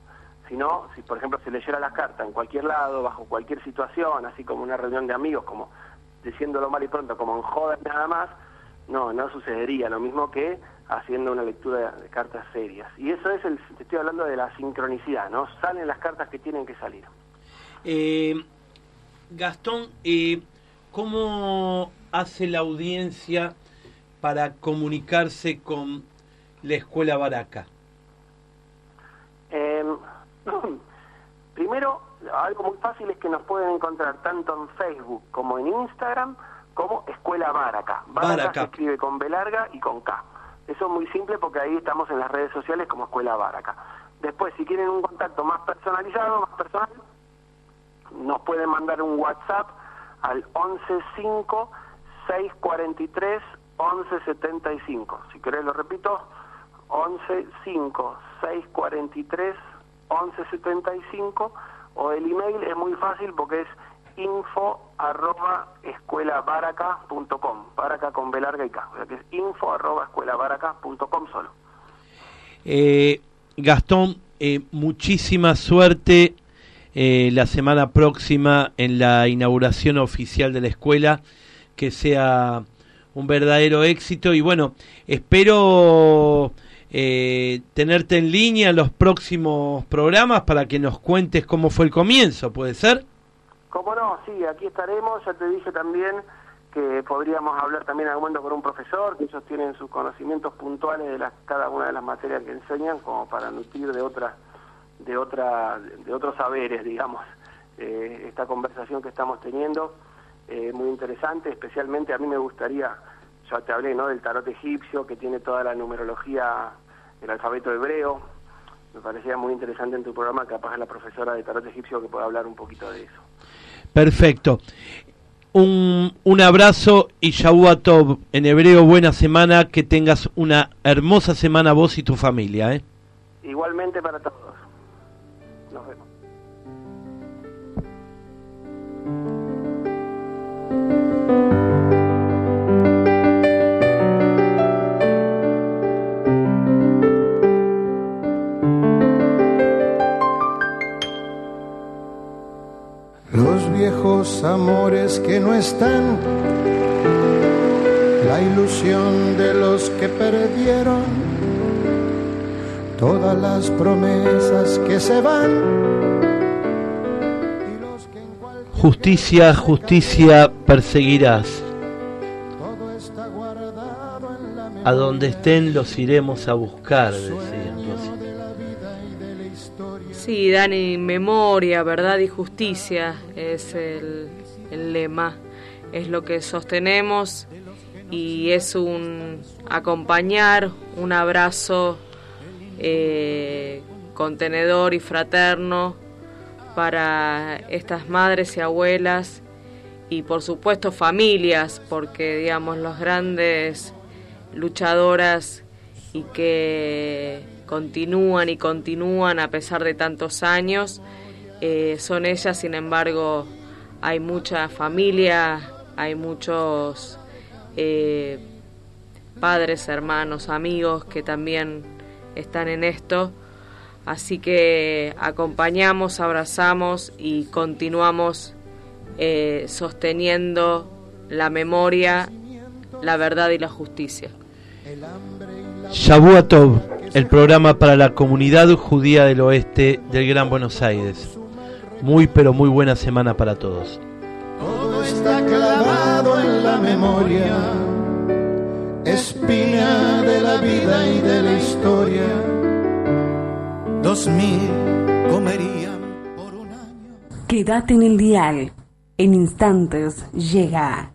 Si no, si por ejemplo se leyera la carta en cualquier lado, bajo cualquier situación, así como una reunión de amigos, como diciéndolo mal y pronto, como en joda nada más, no, no sucedería lo mismo que haciendo una lectura de, de cartas serias. Y eso es el, te estoy hablando de la sincronicidad, ¿no? Salen las cartas que tienen que salir. Eh, Gastón, eh, ¿cómo hace la audiencia para comunicarse con la Escuela Baraca? Eh, primero, algo muy fácil es que nos pueden encontrar tanto en Facebook como en Instagram como Escuela Baraca. Baraca, se escribe con B larga y con K. Eso es muy simple porque ahí estamos en las redes sociales como Escuela Baraca. Después, si quieren un contacto más personalizado, más personal, nos pueden mandar un WhatsApp al 115 643 1175. Si querés lo repito, 115 643 1175 o el email es muy fácil porque es info arroba escuelabaraca.com, baraca con B larga y K, o sea que es info arroba escuelabaraca.com solo. Eh, Gastón, eh, muchísima suerte eh, la semana próxima en la inauguración oficial de la escuela, que sea un verdadero éxito y bueno, espero eh, tenerte en línea los próximos programas para que nos cuentes cómo fue el comienzo, ¿puede ser? Cómo no, sí, aquí estaremos, ya te dije también que podríamos hablar también en algún momento con un profesor, que ellos tienen sus conocimientos puntuales de las, cada una de las materias que enseñan, como para nutrir de otra, de otra, de otros saberes, digamos, eh, esta conversación que estamos teniendo, eh, muy interesante, especialmente a mí me gustaría, ya te hablé, ¿no?, del tarot egipcio, que tiene toda la numerología, el alfabeto hebreo, me parecía muy interesante en tu programa, capaz la profesora de tarot egipcio que pueda hablar un poquito de eso. Perfecto. Un, un abrazo y Shavua Tov, en hebreo buena semana, que tengas una hermosa semana vos y tu familia. ¿eh? Igualmente para todos. Nos vemos. Viejos amores que no están, la ilusión de los que perdieron, todas las promesas que se van. Justicia, justicia perseguirás. A donde estén los iremos a buscar. Sí, Dani, memoria, verdad y justicia es el, lema, es lo que sostenemos y es un acompañar, un abrazo eh, contenedor y fraterno para estas madres y abuelas y por supuesto familias, porque digamos los grandes luchadoras y que continúan y continúan a pesar de tantos años. Eh, son ellas, sin embargo, hay mucha familia, hay muchos eh, padres, hermanos, amigos que también están en esto. Así que acompañamos, abrazamos y continuamos eh, sosteniendo la memoria, la verdad y la justicia. Shavua Tov, el programa para la comunidad judía del oeste del Gran Buenos Aires. Muy pero muy buena semana para todos. Todo está clavado en la memoria, espina de la vida y de la historia. Dos mil comerían. Quédate en el dial. En instantes llega